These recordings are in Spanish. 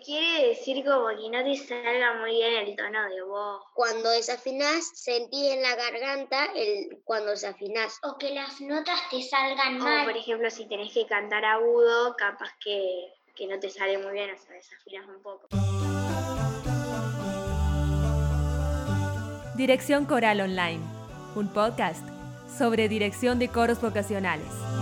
quiere decir como que no te salga muy bien el tono de voz. Cuando desafinás, sentís en la garganta el cuando desafinás. O que las notas te salgan O mal. por ejemplo, si tenés que cantar agudo, capaz que, que no te sale muy bien, o sea, desafinas un poco. Dirección Coral Online, un podcast sobre dirección de coros vocacionales.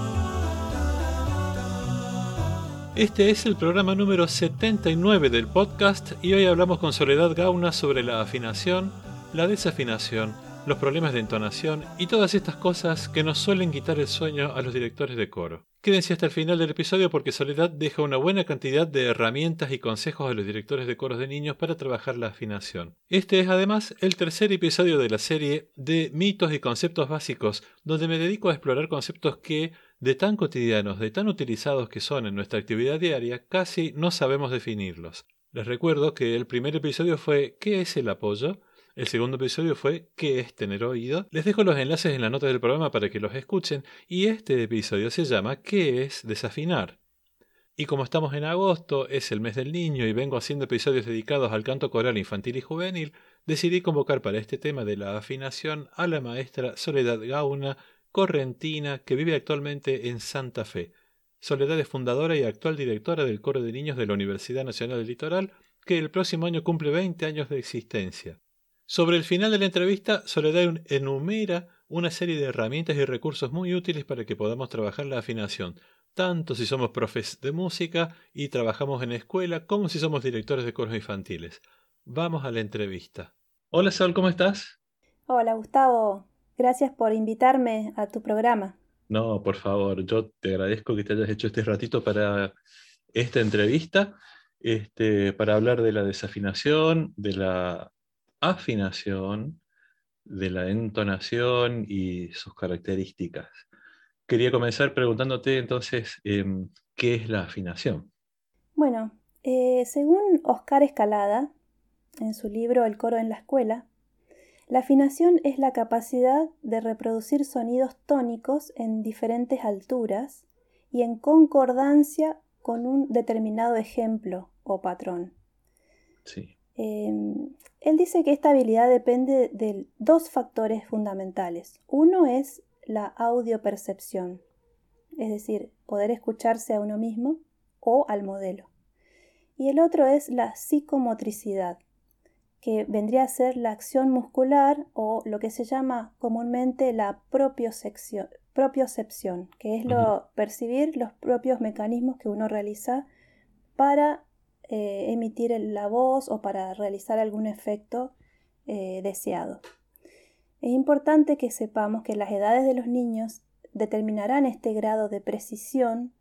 Este es el programa número 79 del podcast y hoy hablamos con Soledad Gauna sobre la afinación, la desafinación, los problemas de entonación y todas estas cosas que nos suelen quitar el sueño a los directores de coro. Quédense hasta el final del episodio porque Soledad deja una buena cantidad de herramientas y consejos a los directores de coros de niños para trabajar la afinación. Este es además el tercer episodio de la serie de mitos y conceptos básicos, donde me dedico a explorar conceptos que, de tan cotidianos, de tan utilizados que son en nuestra actividad diaria, casi no sabemos definirlos. Les recuerdo que el primer episodio fue ¿qué es el apoyo? El segundo episodio fue ¿Qué es tener oído? Les dejo los enlaces en la nota del programa para que los escuchen y este episodio se llama ¿Qué es desafinar? Y como estamos en agosto, es el mes del niño y vengo haciendo episodios dedicados al canto coral infantil y juvenil, decidí convocar para este tema de la afinación a la maestra Soledad Gauna, correntina, que vive actualmente en Santa Fe. Soledad es fundadora y actual directora del coro de niños de la Universidad Nacional del Litoral, que el próximo año cumple 20 años de existencia. Sobre el final de la entrevista, Soledad enumera una serie de herramientas y recursos muy útiles para que podamos trabajar la afinación, tanto si somos profes de música y trabajamos en escuela, como si somos directores de coros infantiles. Vamos a la entrevista. Hola Sol, ¿cómo estás? Hola Gustavo, gracias por invitarme a tu programa. No, por favor, yo te agradezco que te hayas hecho este ratito para esta entrevista, este, para hablar de la desafinación, de la afinación, de la entonación y sus características. Quería comenzar preguntándote entonces, em, ¿qué es la afinación? Bueno, eh, según Oscar Escalada, en su libro El coro en la escuela, la afinación es la capacidad de reproducir sonidos tónicos en diferentes alturas y en concordancia con un determinado ejemplo o patrón. Sí. Eh, él dice que esta habilidad depende de dos factores fundamentales. Uno es la audiopercepción, es decir, poder escucharse a uno mismo o al modelo. Y el otro es la psicomotricidad, que vendría a ser la acción muscular o lo que se llama comúnmente la propiocepción, propiocepción que es lo, percibir los propios mecanismos que uno realiza para eh, emitir la voz o para realizar algún efecto eh, deseado. Es importante que sepamos que las edades de los niños determinarán este grado de precisión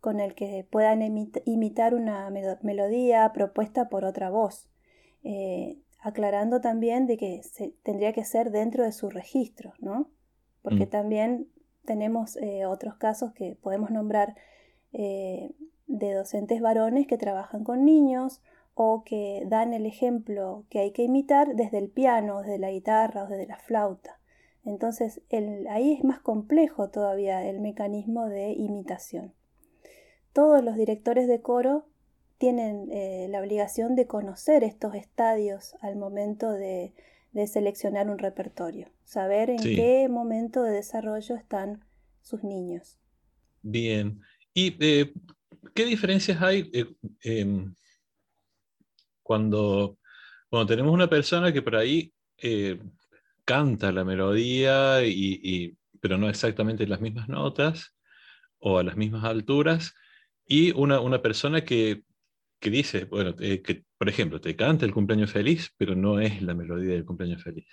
con el que puedan imitar una melodía propuesta por otra voz, eh, aclarando también de que se, tendría que ser dentro de su registro, ¿no? Porque Mm. también tenemos eh, otros casos que podemos nombrar eh, de docentes varones que trabajan con niños o que dan el ejemplo que hay que imitar desde el piano, desde la guitarra o desde la flauta. Entonces el, ahí es más complejo todavía el mecanismo de imitación. Todos los directores de coro tienen eh, la obligación de conocer estos estadios al momento de, de seleccionar un repertorio, saber en Sí. qué momento de desarrollo están sus niños. Bien. ¿Y eh, qué diferencias hay eh, em, cuando, cuando tenemos una persona que por ahí canta la melodía, y, y- pero no exactamente en las mismas notas o a las mismas alturas, y una, una persona que, que dice, bueno, eh, que por ejemplo te canta el cumpleaños feliz, pero no es la melodía del cumpleaños feliz?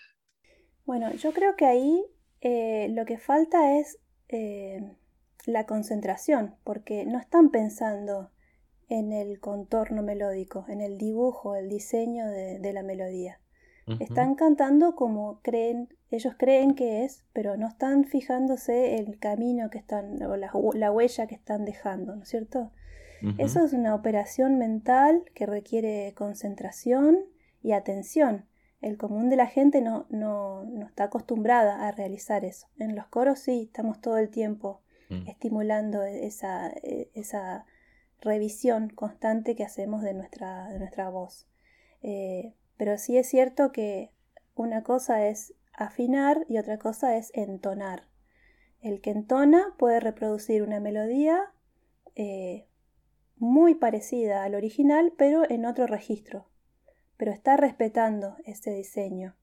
Bueno, yo creo que ahí eh, lo que falta es eh, la concentración, porque no están pensando en el contorno melódico, en el dibujo, el diseño de, de la melodía. Están cantando como creen, ellos creen que es, pero no están fijándose el camino que están, o la huella que están dejando, ¿no es cierto? Eso es una operación mental que requiere concentración y atención. El común de la gente no, no, no está acostumbrada a realizar eso. En los coros sí, estamos todo el tiempo Mm. estimulando esa, eh, esa revisión constante que hacemos de nuestra, de nuestra voz. Eh, pero sí es cierto que una cosa es afinar y otra cosa es entonar. El que entona puede reproducir una melodía eh, muy parecida al original, pero en otro registro. Pero está respetando ese diseño.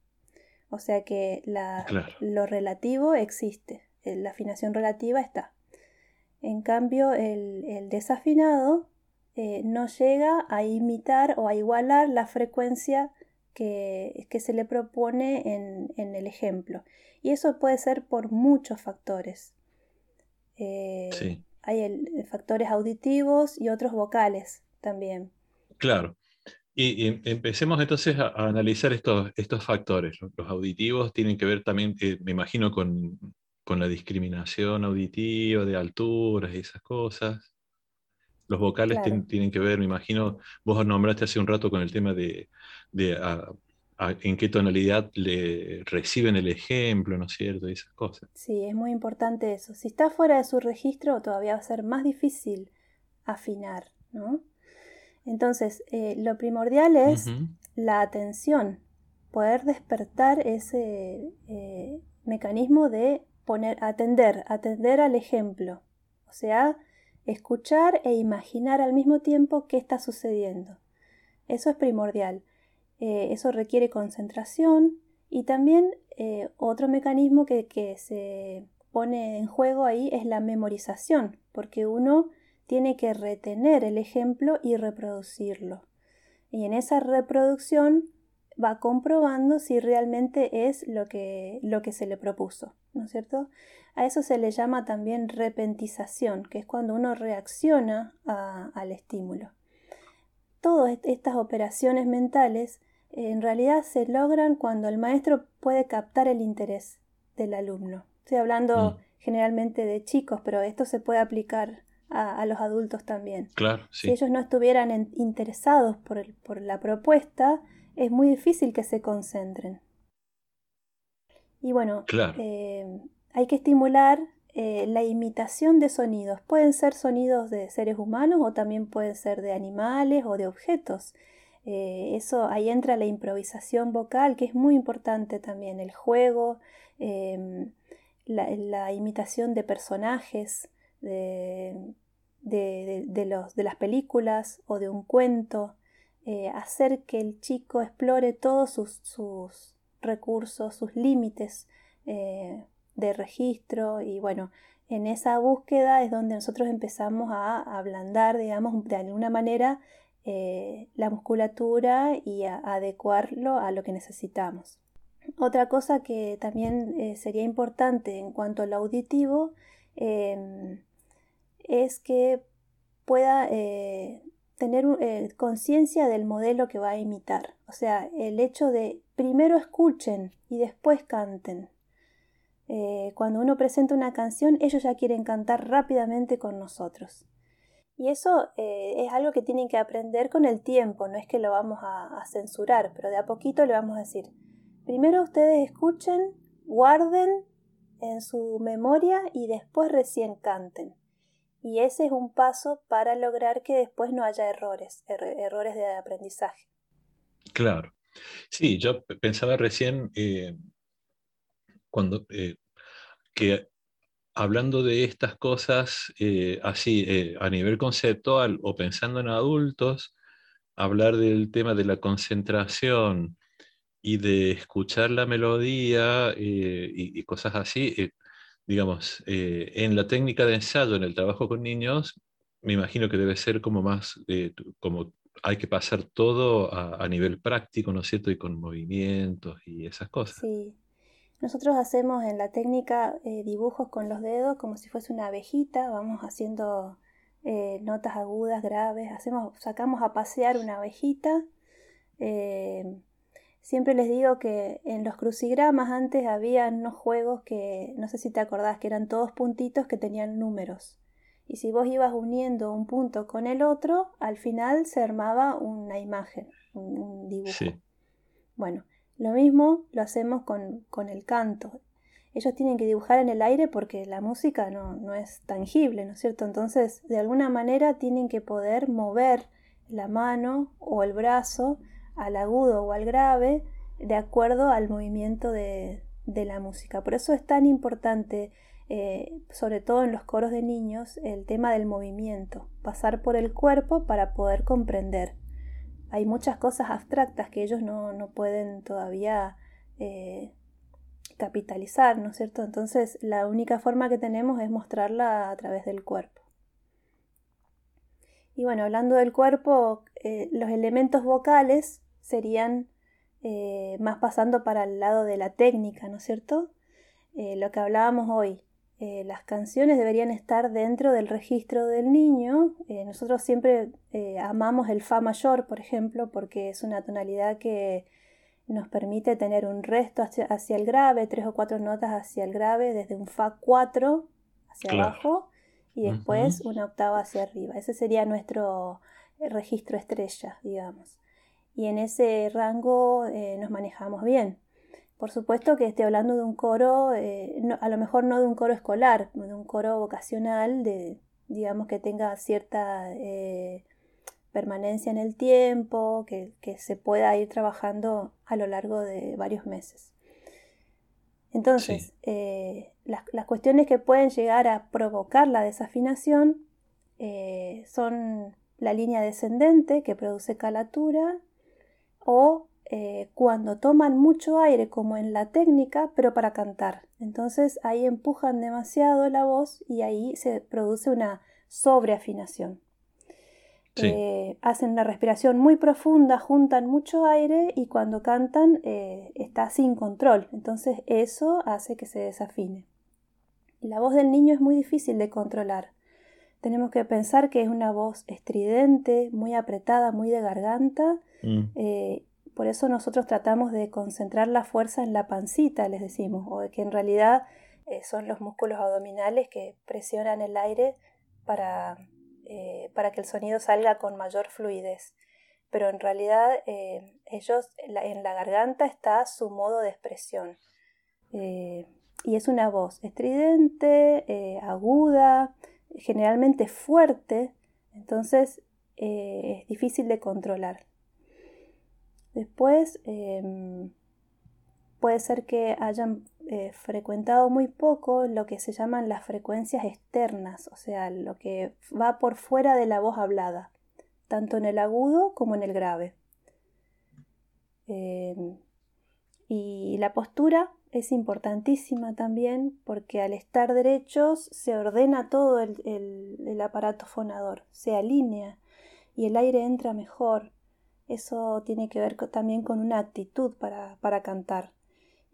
O sea que lo relativo existe, eh, la afinación relativa está. En cambio, el, desafinado eh, no llega a imitar o a igualar la frecuencia que, se le propone en, el ejemplo. Y eso puede ser por muchos factores. Eh, hay factores auditivos y otros vocales también. Claro. Y, empecemos entonces a, analizar estos, estos factores. Los, auditivos tienen que ver también, eh, me imagino, con, con, la discriminación auditiva, de alturas y esas cosas. Los vocales tienen que ver, me imagino, vos nombraste hace un rato con el tema de, de en qué tonalidad le reciben el ejemplo, ¿no es cierto? Y esas cosas. Sí, es muy importante eso. Si está fuera de su registro, todavía va a ser más difícil afinar, ¿no? Entonces, eh, lo primordial es la atención, poder despertar ese eh, mecanismo de poner, atender, atender al ejemplo, o sea, escuchar e imaginar al mismo tiempo qué está sucediendo. Eso es primordial. Eh, eso requiere concentración y también otro mecanismo que, que se pone en juego ahí es la memorización, porque uno tiene que retener el ejemplo y reproducirlo. Y en esa reproducción va comprobando si realmente es lo que, lo que se le propuso, ¿no es cierto? A eso se le llama también repentización, que es cuando uno reacciona al estímulo. Todas estas operaciones mentales en realidad se logran cuando el maestro puede captar el interés del alumno. Estoy hablando mm. generalmente de chicos, pero esto se puede aplicar a, los adultos también. Claro, Si ellos no estuvieran interesados por, por la propuesta, es muy difícil que se concentren. Y bueno, eh, hay que estimular eh, la imitación de sonidos. Pueden ser sonidos de seres humanos o también pueden ser de animales o de objetos. Eh, eso ahí entra la improvisación vocal, que es muy importante también, el juego, la, imitación de personajes, de, de, los, de las películas o de un cuento, eh, hacer que el chico explore todos sus, recursos, sus límites eh, de registro y bueno, en esa búsqueda es donde nosotros empezamos a ablandar, digamos, de alguna manera eh, la musculatura y a, adecuarlo a lo que necesitamos. Otra cosa que también sería importante en cuanto al auditivo em, es que pueda eh, tener eh, conciencia del modelo que va a imitar. O sea, el hecho de primero escuchen y después canten. Eh, cuando uno presenta una canción, ellos ya quieren cantar rápidamente con nosotros. Y eso es algo que tienen que aprender con el tiempo, no es que lo vamos a, censurar, pero de a poquito le vamos a decir, primero ustedes escuchen, guarden en su memoria y después recién canten. Y ese es un paso para lograr que después no haya errores, errores de aprendizaje. Claro. Sí, yo pensaba recién eh, cuando eh, que hablando de estas cosas eh, así a nivel conceptual o pensando en adultos, hablar del tema de la concentración y de escuchar la melodía y, y, cosas así, digamos, eh, en la técnica de ensayo, en el trabajo con niños, me imagino que debe ser como más, eh, como hay que pasar todo a, nivel práctico, ¿no es cierto? Y con movimientos y esas cosas. Sí. Nosotros hacemos en la técnica eh, dibujos con los dedos como si fuese una abejita, vamos haciendo notas agudas, graves, hacemos, sacamos a pasear una abejita, Siempre les digo que en los crucigramas antes había unos juegos que, no sé si te acordás, que eran todos puntitos que tenían números. Y si vos ibas uniendo un punto con el otro, al final se armaba una imagen, un, dibujo. Bueno, lo mismo lo hacemos con, con el canto. ellos tienen que dibujar en el aire porque la música no, no es tangible, ¿no es cierto? Entonces, de alguna manera tienen que poder mover la mano o el brazo al agudo o al grave de acuerdo al movimiento de, de la música. Por eso es tan importante, eh, sobre todo en los coros de niños, el tema del movimiento, pasar por el cuerpo para poder comprender. Hay muchas cosas abstractas que ellos no, no pueden todavía eh, capitalizar, ¿no es cierto? Entonces la única forma que tenemos es mostrarla a través del cuerpo. Y bueno, hablando del cuerpo, eh, los elementos vocales serían eh, más pasando para el lado de la técnica, ¿no es cierto? Lo que hablábamos hoy, las canciones deberían estar dentro del registro del niño. nosotros siempre amamos el Fa mayor, por ejemplo, porque es una tonalidad que nos permite tener un resto hacia, el grave, tres o cuatro notas hacia el grave, desde un Fa 4 hacia abajo y después una octava hacia arriba. Ese sería nuestro eh, registro estrella, digamos. Y en ese rango eh, nos manejamos bien. Por supuesto que estoy hablando de un coro, eh, a lo mejor no de un coro escolar, de un coro vocacional, de, digamos que tenga cierta permanencia en el tiempo, que, se pueda ir trabajando a lo largo de varios meses. Entonces, eh, las, cuestiones que pueden llegar a provocar la desafinación eh, son la línea descendente que produce calatura o eh, cuando toman mucho aire como en la técnica, pero para cantar. Entonces ahí empujan demasiado la voz y ahí se produce una sobreafinación. Eh, hacen una respiración muy profunda, juntan mucho aire y cuando cantan eh, está sin control. Entonces eso hace que se desafine. La voz del niño es muy difícil de controlar. Tenemos que pensar que es una voz estridente, muy apretada, muy de garganta. Mm. Eh, por eso nosotros tratamos de concentrar la fuerza en la pancita, les decimos, o de que en realidad son los músculos abdominales que presionan el aire para eh, para que el sonido salga con mayor fluidez. Pero en realidad eh, ellos, en la, garganta está su modo de expresión. Eh, y es una voz estridente, aguda, generalmente fuerte, entonces es difícil de controlar. Después em, puede ser que hayan eh, frecuentado muy poco lo que se llaman las frecuencias externas, o sea, lo que va por fuera de la voz hablada, tanto en el agudo como en el grave. Em, y la postura es importantísima también porque al estar derechos se ordena todo el, aparato fonador, se alinea y el aire entra mejor. Eso tiene que ver también con una actitud para cantar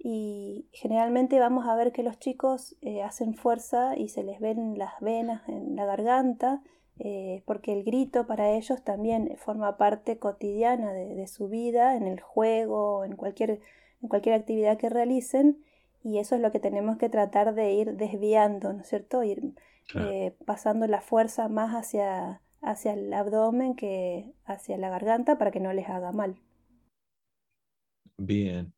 y generalmente vamos a ver que los chicos eh, hacen fuerza y se les ven las venas en la garganta eh, porque el grito para ellos también forma parte cotidiana de, su vida en el juego en cualquier, en cualquier actividad que realicen y eso es lo que tenemos que tratar de ir desviando, ¿no es cierto? Ir eh, pasando la fuerza más hacia, hacia el abdomen que hacia la garganta para que no les haga mal. Bien,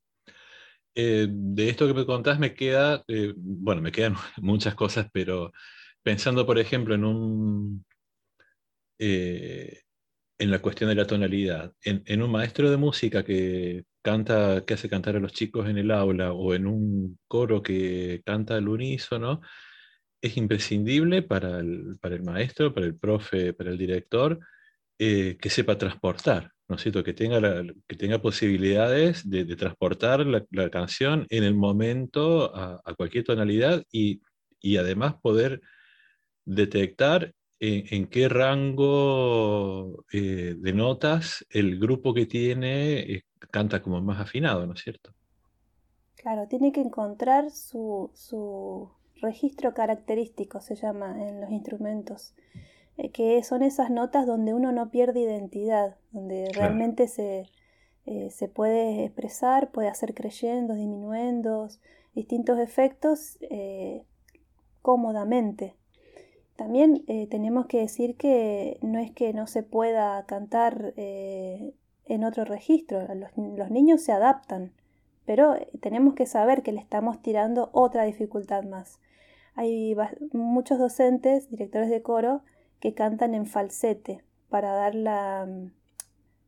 eh, de esto que me contás me queda, eh, bueno, me quedan muchas cosas, pero pensando, por ejemplo, en un eh, en la cuestión de la tonalidad, en, un maestro de música que canta, que hace cantar a los chicos en el aula, o en un coro que canta al unísono, es imprescindible para el, para el maestro, para el profe, para el director, que sepa transportar ¿no es cierto? Que tenga, que tenga posibilidades de, transportar la, canción en el momento a, cualquier tonalidad y, además poder detectar en, qué rango eh, de notas el grupo que tiene eh, canta como más afinado, ¿no es cierto? Claro, tiene que encontrar su, su registro característico, se llama en los instrumentos. Eh, que son esas notas donde uno no pierde identidad, donde realmente se, eh, se, puede expresar, puede hacer creyendos, disminuendos, distintos efectos eh, cómodamente. También tenemos que decir que no es que no se pueda cantar en otro registro, los, los, niños se adaptan, pero tenemos que saber que le estamos tirando otra dificultad más. Hay muchos docentes, directores de coro, que cantan en falsete para dar la, mm,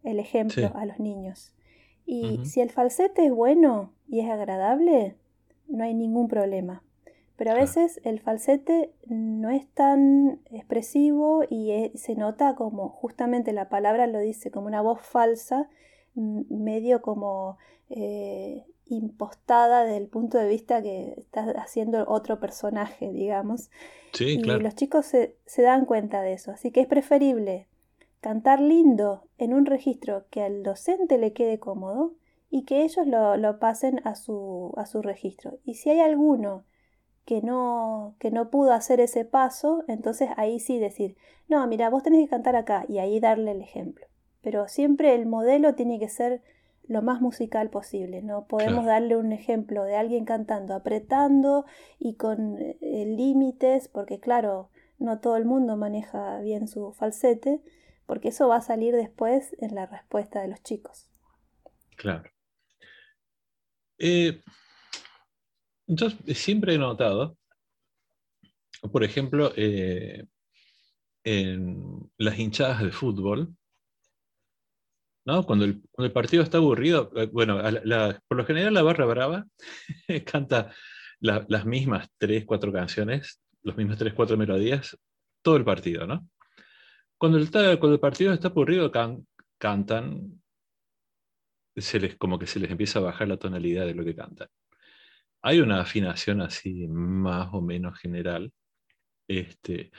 el ejemplo a los niños. Y si el falsete es bueno y es agradable, no hay ningún problema. Pero a veces el falsete no es tan expresivo y se nota como justamente la palabra lo dice, como una voz falsa, medio como eh, impostada desde el punto de vista que está haciendo otro personaje, digamos. Sí, y los chicos se, se dan cuenta de eso. Así que es preferible cantar lindo en un registro que al docente le quede cómodo y que ellos lo, pasen a su, a su registro. Y si hay alguno que no, que no pudo hacer ese paso, entonces ahí sí decir, no, mira, vos tenés que cantar acá y ahí darle el ejemplo. Pero siempre el modelo tiene que ser lo más musical posible. No podemos darle un ejemplo de alguien cantando apretando y con eh, límites, porque claro, no todo el mundo maneja bien su falsete, porque eso va a salir después en la respuesta de los chicos. Claro. Eh, yo siempre he notado, por ejemplo, eh, en las hinchadas de fútbol, Cuando el, partido está aburrido, eh, bueno, por lo general la barra brava canta las mismas tres, cuatro canciones, las mismas tres, cuatro melodías, todo el partido, ¿no? Cuando el, cuando el partido está aburrido, cantan, se les, como que se les empieza a bajar la tonalidad de lo que cantan. Hay una afinación así más o menos general. Este,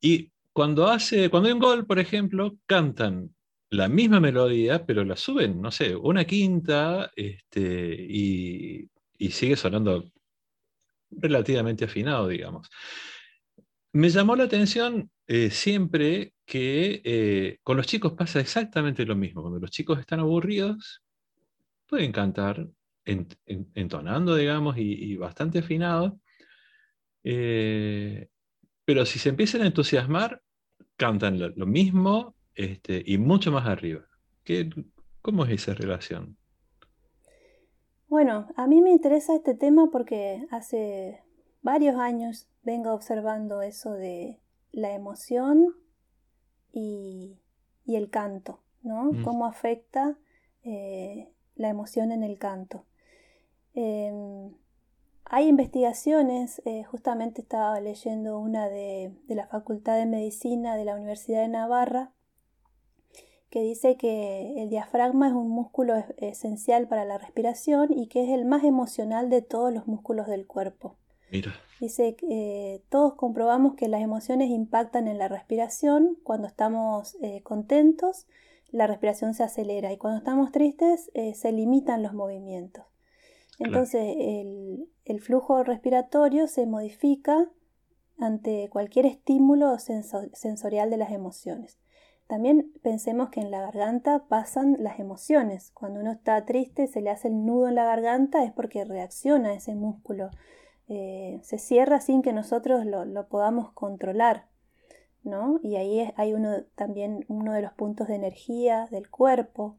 y cuando, hace, cuando hay un gol, por ejemplo, cantan la misma melodía, pero la suben, no sé, una quinta este, y, y sigue sonando relativamente afinado, digamos. Me llamó la atención eh, siempre que eh, con los chicos pasa exactamente lo mismo. Cuando los chicos están aburridos, pueden cantar entonando, digamos, y, bastante afinado. Eh, pero si se empiezan a entusiasmar, cantan lo, mismo este, y mucho más arriba. ¿Qué, ¿Cómo es esa relación? Bueno, a mí me interesa este tema porque hace varios años vengo observando eso de la emoción y, el canto, ¿no? Mm. Cómo afecta eh, la emoción en el canto. Em, hay investigaciones, eh, justamente estaba leyendo una de, de, la Facultad de Medicina de la Universidad de Navarra, que dice que el diafragma es un músculo esencial para la respiración y que es el más emocional de todos los músculos del cuerpo. Dice que eh, todos comprobamos que las emociones impactan en la respiración. Cuando estamos eh, contentos, la respiración se acelera y cuando estamos tristes, eh, se limitan los movimientos. Entonces, el, flujo respiratorio se modifica ante cualquier estímulo sensorial de las emociones. También pensemos que en la garganta pasan las emociones. Cuando uno está triste, se le hace el nudo en la garganta, es porque reacciona ese músculo eh, se cierra sin que nosotros lo, podamos controlar. ¿no? Y ahí hay uno, también uno de los puntos de energía del cuerpo.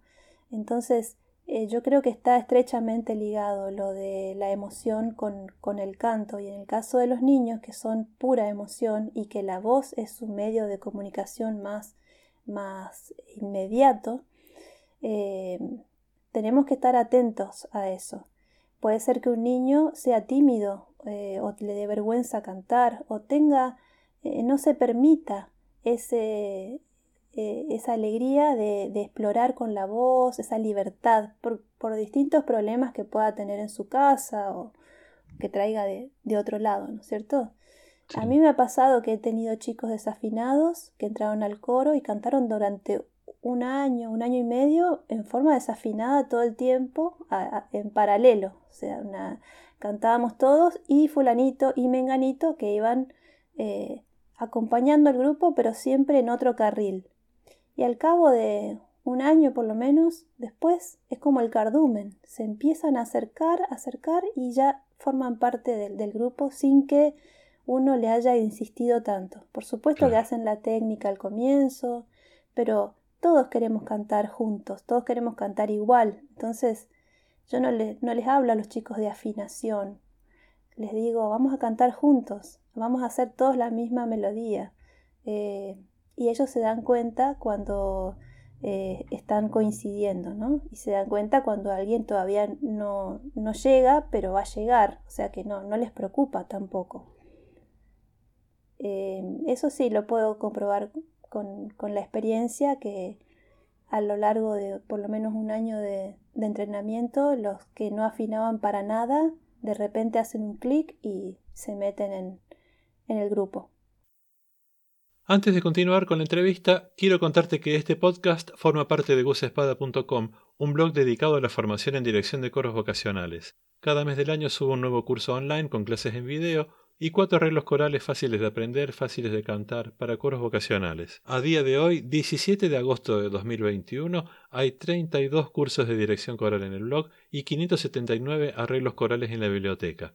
Entonces, eh, yo creo que está estrechamente ligado lo de la emoción con, con, el canto. Y en el caso de los niños, que son pura emoción y que la voz es su medio de comunicación más, más inmediato, eh, tenemos que estar atentos a eso. Puede ser que un niño sea tímido eh, o le dé vergüenza cantar o tenga, eh, no se permita ese, esa alegría de, explorar con la voz, esa libertad por, distintos problemas que pueda tener en su casa o que traiga de, otro lado, ¿no es cierto? A mí me ha pasado que he tenido chicos desafinados que entraron al coro y cantaron durante un año, un año y medio en forma desafinada todo el tiempo en paralelo. O sea, cantábamos todos y fulanito y menganito que iban eh, acompañando al grupo pero siempre en otro carril. Y al cabo de un año por lo menos, después es como el cardumen, se empiezan a acercar, acercar y ya forman parte del, grupo sin que uno le haya insistido tanto. Por supuesto que hacen la técnica al comienzo, pero todos queremos cantar juntos, todos queremos cantar igual. Entonces, Yo no, no les hablo a los chicos de afinación. Les digo, vamos a cantar juntos, vamos a hacer todos la misma melodía. Eh, y ellos se dan cuenta cuando eh, están coincidiendo, ¿no? Y se dan cuenta cuando alguien todavía no, no llega, pero va a llegar, o sea que no, no les preocupa tampoco. Eh, eso sí lo puedo comprobar con, la experiencia que a lo largo de por lo menos un año de, de entrenamiento, los que no afinaban para nada, de repente hacen un clic y se meten en, en el grupo. Antes de continuar con la entrevista, quiero contarte que este podcast forma parte de gusespada.com, un blog dedicado a la formación en dirección de coros vocacionales. Cada mes del año subo un nuevo curso online con clases en video y cuatro arreglos corales fáciles de aprender, fáciles de cantar para coros vocacionales. A día de hoy, 17 de agosto de 2021, hay 32 cursos de dirección coral en el blog y 579 arreglos corales en la biblioteca.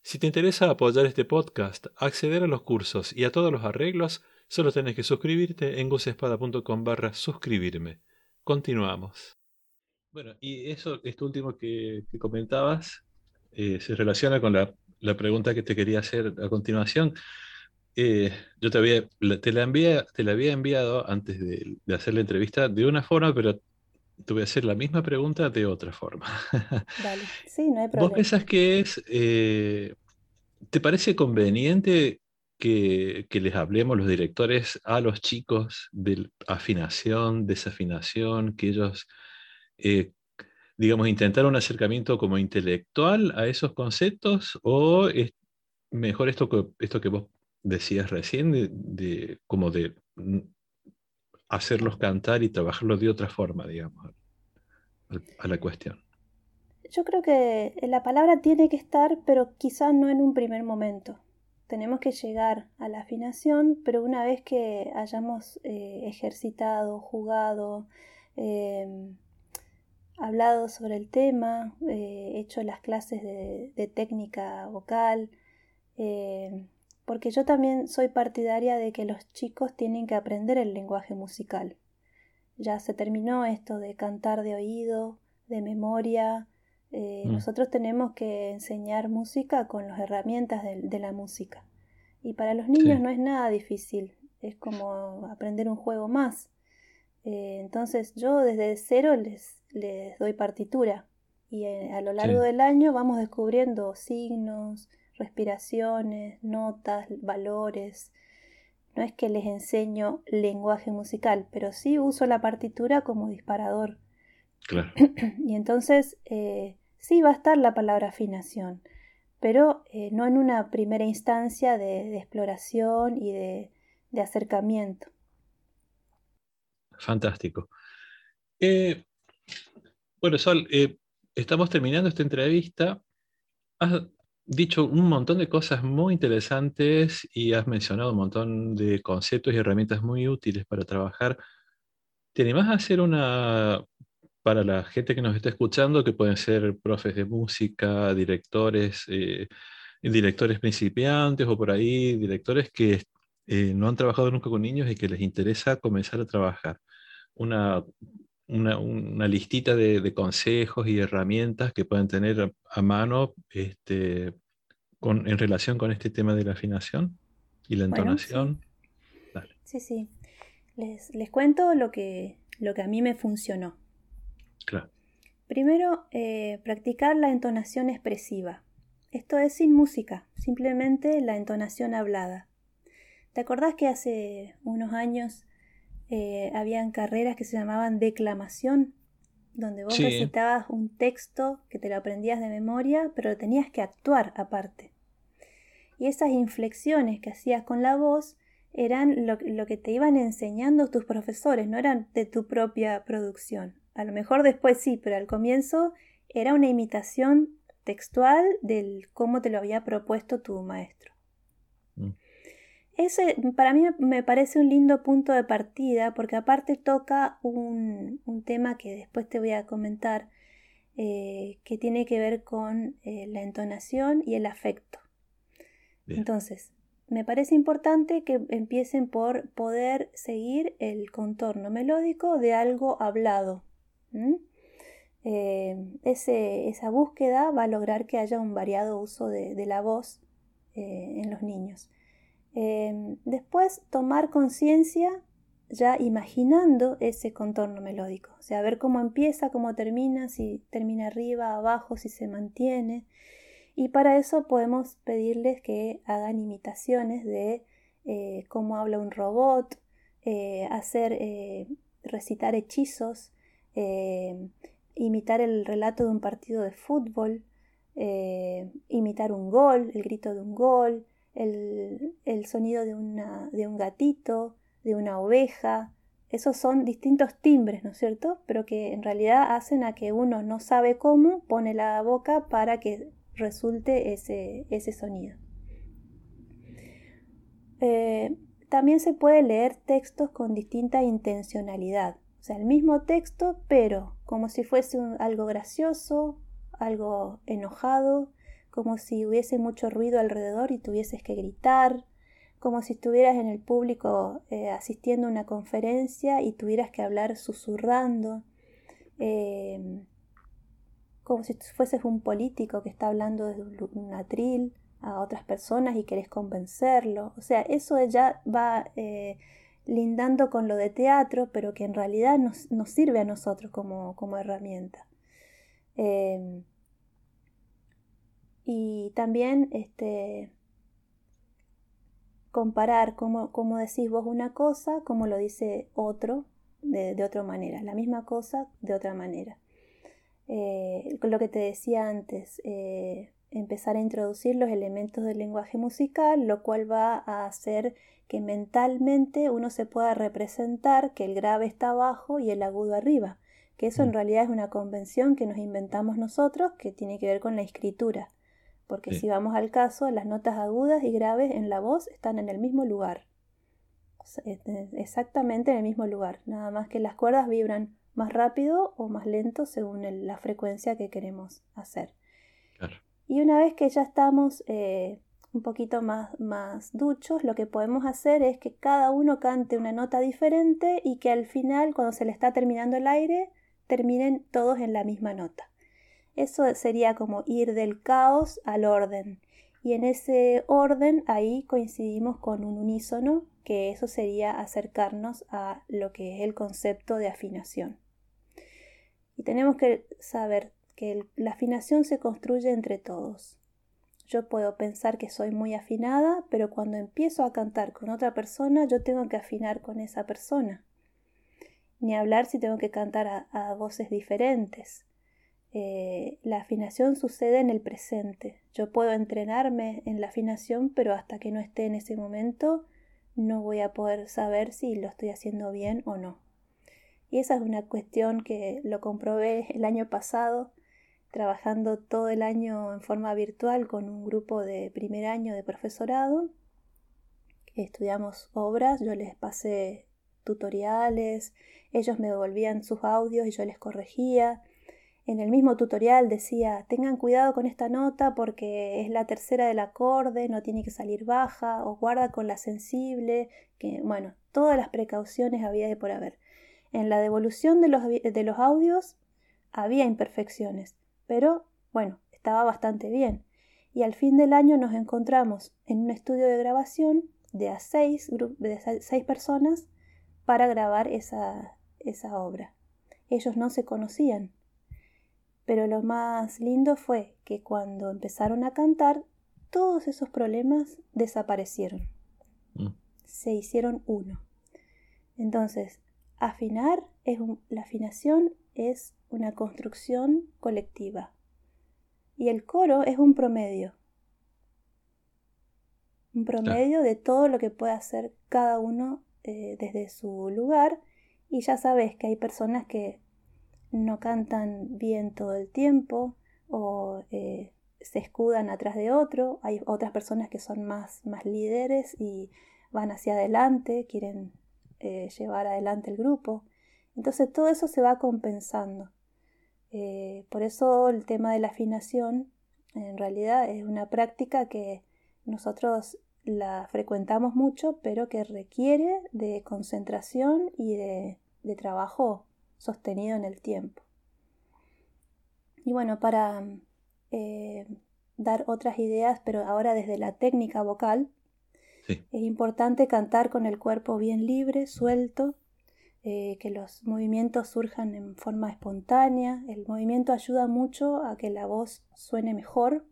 Si te interesa apoyar este podcast, acceder a los cursos y a todos los arreglos, solo tenés que suscribirte en gusespada.com barra suscribirme. Continuamos. Bueno, y eso, esto último que, comentabas, eh, se relaciona con la, pregunta que te quería hacer a continuación. Eh, yo te, había, te, la te la había enviado antes de, hacer la entrevista de una forma, pero te voy a hacer la misma pregunta de otra forma. Dale. Sí, no hay problema. ¿Vos pensás que es, eh, te parece conveniente que, les hablemos los directores a los chicos de afinación, desafinación, que ellos, eh, digamos, intentar un acercamiento como intelectual a esos conceptos o es mejor esto que, esto que vos decías recién, de, como de hacerlos cantar y trabajarlo de otra forma, digamos, a la cuestión. Yo creo que la palabra tiene que estar, pero quizás no en un primer momento tenemos que llegar a la afinación, pero una vez que hayamos eh, ejercitado, jugado, em, hablado sobre el tema, eh, hecho las clases de, técnica vocal, em, porque yo también soy partidaria de que los chicos tienen que aprender el lenguaje musical. Ya se terminó esto de cantar de oído, de memoria, eh, mm. Nosotros tenemos que enseñar música con las herramientas de, la música. Y para los niños no es nada difícil, es como aprender un juego más. Eh, entonces yo desde cero les, les doy partitura y eh, a lo largo del año vamos descubriendo signos, respiraciones, notas, valores. No es que les enseño lenguaje musical, pero sí uso la partitura como disparador Claro. Y entonces eh, sí va a estar la palabra afinación, pero eh, no en una primera instancia de, exploración y de, acercamiento. Fantástico. Eh, bueno, Sol, estamos terminando esta entrevista. Has dicho un montón de cosas muy interesantes y has mencionado un montón de conceptos y herramientas muy útiles para trabajar. ¿Te animás a hacer una para la gente que nos está escuchando, que pueden ser profes de música, directores, eh, directores principiantes o por ahí, directores que eh, no han trabajado nunca con niños y que les interesa comenzar a trabajar. Una, una, listita de, consejos y herramientas que pueden tener a mano este, con, en relación con este tema de la afinación y la entonación. sí. sí, Les, les cuento lo que, lo que a mí me funcionó. Primero, eh, practicar la entonación expresiva. Esto es sin música, simplemente la entonación hablada. ¿Te acordás que hace unos años eh, habían carreras que se llamaban declamación? Donde vos recitabas un texto que te lo aprendías de memoria, pero lo tenías que actuar aparte. Y esas inflexiones que hacías con la voz eran lo que te iban enseñando tus profesores, no eran de tu propia producción. A lo mejor después sí, pero al comienzo era una imitación textual del cómo te lo había propuesto tu maestro. Ese para mí me parece un lindo punto de partida porque aparte toca un, tema que después te voy a comentar eh, que tiene que ver con eh, la entonación y el afecto. Entonces, me parece importante que empiecen por poder seguir el contorno melódico de algo hablado, Eh, esa búsqueda va a lograr que haya un variado uso de, la voz en los niños. Eh, después, tomar conciencia ya imaginando ese contorno melódico, o sea, ver cómo empieza, cómo termina, si termina arriba, abajo, si se mantiene. Y para eso podemos pedirles que hagan imitaciones de cómo habla un robot, hacer recitar hechizos, imitar el relato de un partido de fútbol, eh, imitar un gol, el grito de un gol, el, sonido de, una, de un gatito, de una oveja. Esos son distintos timbres, ¿no es cierto? Pero que en realidad hacen a que uno no sabe cómo pone la boca para que resulte ese, ese sonido. Eh, también se puede leer textos con distinta intencionalidad. O sea, el mismo texto, pero como si fuese algo gracioso, algo enojado, como si hubiese mucho ruido alrededor y tuvieses que gritar, como si estuvieras en el público eh, asistiendo a una conferencia y tuvieras que hablar susurrando, eh, como si fueses un político que está hablando desde un atril a otras personas y querés convencerlo. O sea, eso ya va eh, lindando con lo de teatro, pero que en realidad nos, sirve a nosotros como, herramienta. Em, y también este, comparar cómo, decís vos una cosa, como lo dice otro de, otra manera, la misma cosa de otra manera. Eh, lo que te decía antes, eh, empezar a introducir los elementos del lenguaje musical, lo cual va a hacer que mentalmente uno se pueda representar que el grave está abajo y el agudo arriba, que eso en mm. realidad es una convención que nos inventamos nosotros que tiene que ver con la escritura, porque si vamos al caso, las notas agudas y graves en la voz están en el mismo lugar, exactamente en el mismo lugar, nada más que las cuerdas vibran más rápido o más lento según la frecuencia que queremos hacer. Y una vez que ya estamos eh, un poquito más, más duchos, lo que podemos hacer es que cada uno cante una nota diferente y que al final, cuando se le está terminando el aire, terminen todos en la misma nota. Eso sería como ir del caos al orden. Y en ese orden ahí coincidimos con un unísono, que eso sería acercarnos a lo que es el concepto de afinación. Y tenemos que saber que la afinación se construye entre todos. Yo puedo pensar que soy muy afinada, pero cuando empiezo a cantar con otra persona, yo tengo que afinar con esa persona. Ni hablar si tengo que cantar a, voces diferentes. Eh, la afinación sucede en el presente. Yo puedo entrenarme en la afinación, pero hasta que no esté en ese momento, no voy a poder saber si lo estoy haciendo bien o no. Y esa es una cuestión que lo comprobé el año pasado trabajando todo el año en forma virtual con un grupo de primer año de profesorado. Estudiamos obras, yo les pasé tutoriales, ellos me devolvían sus audios y yo les corregía. En el mismo tutorial decía, tengan cuidado con esta nota porque es la tercera del acorde, no tiene que salir baja, o guarda con la sensible, que bueno, todas las precauciones había de por haber. En la devolución de los, audios había imperfecciones, pero bueno, estaba bastante bien. Y al fin del año nos encontramos en un estudio de grabación de seis, personas para grabar esa obra. Ellos no se conocían. Pero lo más lindo fue que cuando empezaron a cantar, todos esos problemas desaparecieron. Mm. Se hicieron uno. Entonces, afinar es la afinación es una construcción colectiva. Y el coro es un promedio. Un promedio de todo lo que puede hacer cada uno eh, desde su lugar. Y ya sabes que hay personas que no cantan bien todo el tiempo o eh, se escudan atrás de otro. Hay otras personas que son más, más líderes y van hacia adelante, quieren eh, llevar adelante el grupo. Entonces todo eso se va compensando. Eh, por eso el tema de la afinación en realidad es una práctica que nosotros la frecuentamos mucho, pero que requiere de concentración y de, trabajo sostenido en el tiempo. Y bueno, para eh, dar otras ideas, pero ahora desde la técnica vocal, es importante cantar con el cuerpo bien libre, suelto, eh, que los movimientos surjan en forma espontánea. El movimiento ayuda mucho a que la voz suene mejor.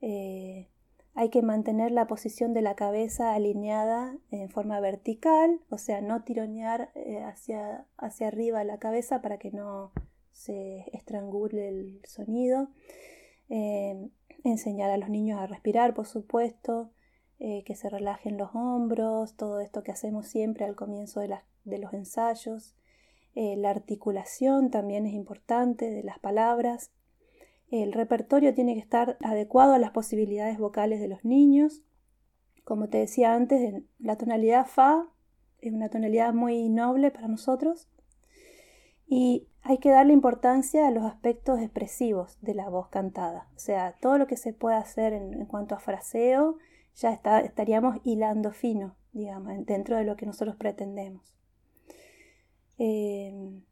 Eh, hay que mantener la posición de la cabeza alineada en forma vertical, o sea, no tironear eh, hacia, hacia arriba la cabeza para que no se estrangule el sonido. enseñar a los niños a respirar, por supuesto. Eh, que se relajen los hombros, todo esto que hacemos siempre al comienzo de, los ensayos. Eh, la articulación también es importante de las palabras. El repertorio tiene que estar adecuado a las posibilidades vocales de los niños. Como te decía antes, la tonalidad Fa es una tonalidad muy noble para nosotros y hay que darle importancia a los aspectos expresivos de la voz cantada, o sea, todo lo que se puede hacer en cuanto a fraseo, ya estaríamos hilando fino, digamos, dentro de lo que nosotros pretendemos. Em,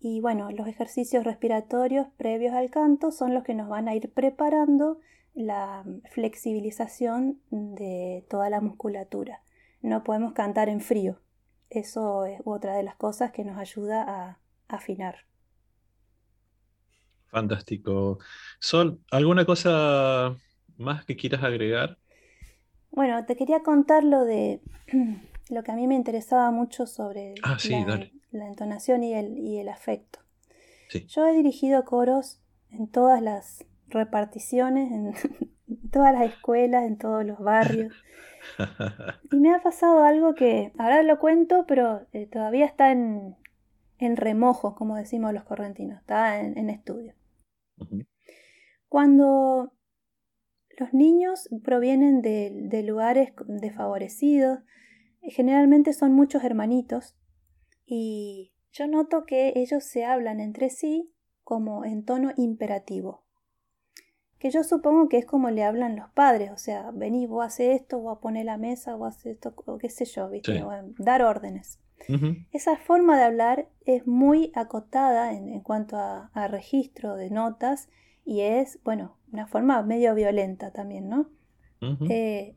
y bueno, los ejercicios respiratorios previos al canto son los que nos van a ir preparando la flexibilización de toda la musculatura. No podemos cantar en frío. Eso es otra de las cosas que nos ayuda a afinar. Fantástico. Sol, ¿alguna cosa más que quieras agregar? Bueno, te quería contar lo de lo que a mí me interesaba mucho sobre ah, la, entonación y el, y el afecto. Yo he dirigido coros en todas las reparticiones, en todas las escuelas, en todos los barrios. y me ha pasado algo que ahora lo cuento, pero eh, todavía está en, en, remojo, como decimos los correntinos, está en, estudio. Cuando los niños provienen de, lugares desfavorecidos, generalmente son muchos hermanitos y yo noto que ellos se hablan entre sí como en tono imperativo. Que yo supongo que es como le hablan los padres, o sea, vení, vos haces esto, vos a poner la mesa, vos haces esto, o qué sé yo, ¿viste? dar órdenes. Esa forma de hablar es muy acotada en, cuanto a, registro de notas y es, bueno, una forma medio violenta también, ¿no? Eh,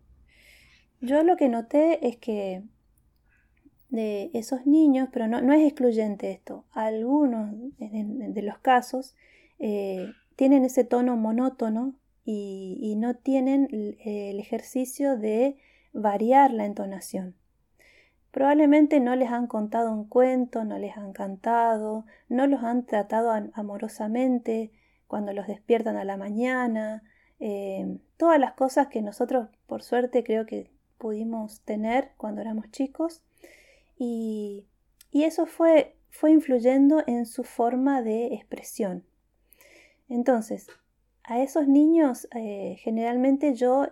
yo lo que noté es que de esos niños, pero no, es excluyente esto, algunos de los casos eh, tienen ese tono monótono y, no tienen el ejercicio de variar la entonación. Probablemente no les han contado un cuento, no les han cantado, no los han tratado amorosamente, cuando los despiertan a la mañana, eh, todas las cosas que nosotros por suerte creo que pudimos tener cuando éramos chicos y, eso fue, fue influyendo en su forma de expresión. Entonces, a esos niños eh, generalmente yo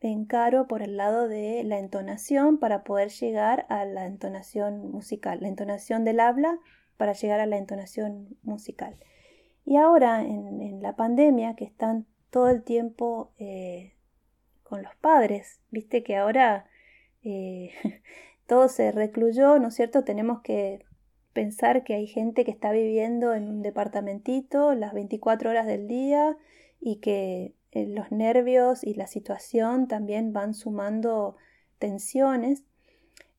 encaro por el lado de la entonación para poder llegar a la entonación musical, la entonación del habla para llegar a la entonación musical. Y ahora en, la pandemia, que están todo el tiempo eh, con los padres, viste que ahora eh, todo se recluyó, ¿no es cierto? Tenemos que pensar que hay gente que está viviendo en un departamentito las 24 horas del día y que eh, los nervios y la situación también van sumando tensiones.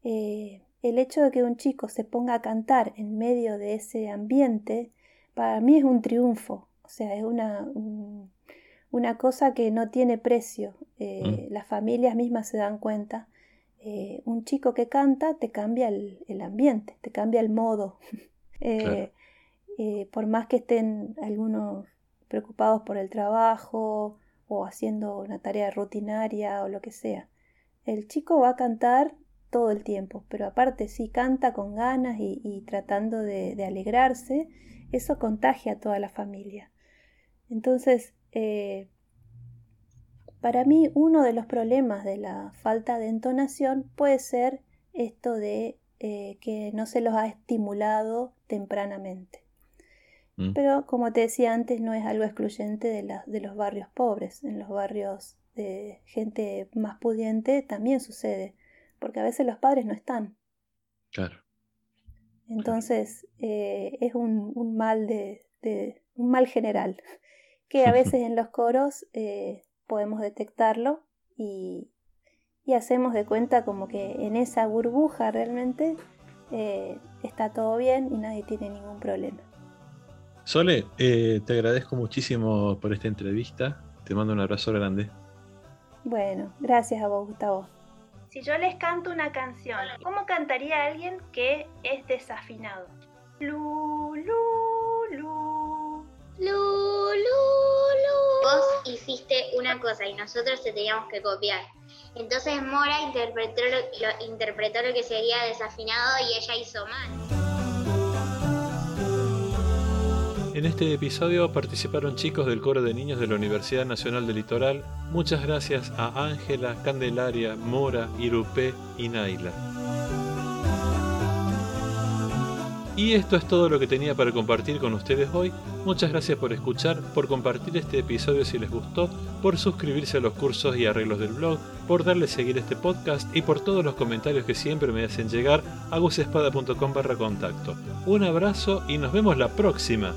el hecho de que un chico se ponga a cantar en medio de ese ambiente para mí es un triunfo, o sea, es una, una cosa que no tiene precio. Eh, mm. Las familias mismas se dan cuenta. Eh, un chico que canta te cambia el, ambiente, te cambia el modo. Eh, por más que estén algunos preocupados por el trabajo o haciendo una tarea rutinaria o lo que sea, el chico va a cantar todo el tiempo, pero aparte sí canta con ganas y, tratando de alegrarse eso contagia a toda la familia. Entonces, eh, para mí uno de los problemas de la falta de entonación puede ser esto de eh, que no se los ha estimulado tempranamente. Mm. Pero como te decía antes, no es algo excluyente de, de los barrios pobres. En los barrios de gente más pudiente también sucede, porque a veces los padres no están. Claro. Entonces eh, es un, mal de, de un mal general, que a veces en los coros eh, podemos detectarlo y, y, hacemos de cuenta como que en esa burbuja realmente eh, está todo bien y nadie tiene ningún problema. Sole, eh, te agradezco muchísimo por esta entrevista. Te mando un abrazo grande. Bueno, gracias a vos, Gustavo. Si yo les canto una canción, ¿cómo cantaría alguien que es desafinado? Lu, lu, lu. Lu, lu, lu. Vos hiciste una cosa y nosotros te teníamos que copiar. Entonces Mora interpretó lo, lo- interpretó lo que sería desafinado y ella hizo mal. En este episodio participaron chicos del coro de niños de la Universidad Nacional del Litoral. Muchas gracias a Ángela, Candelaria, Mora, Irupé y Naila. Y esto es todo lo que tenía para compartir con ustedes hoy. Muchas gracias por escuchar, por compartir este episodio si les gustó, por suscribirse a los cursos y arreglos del blog, por darle seguir este podcast y por todos los comentarios que siempre me hacen llegar a gusespada.com barra contacto. Un abrazo y nos vemos la próxima.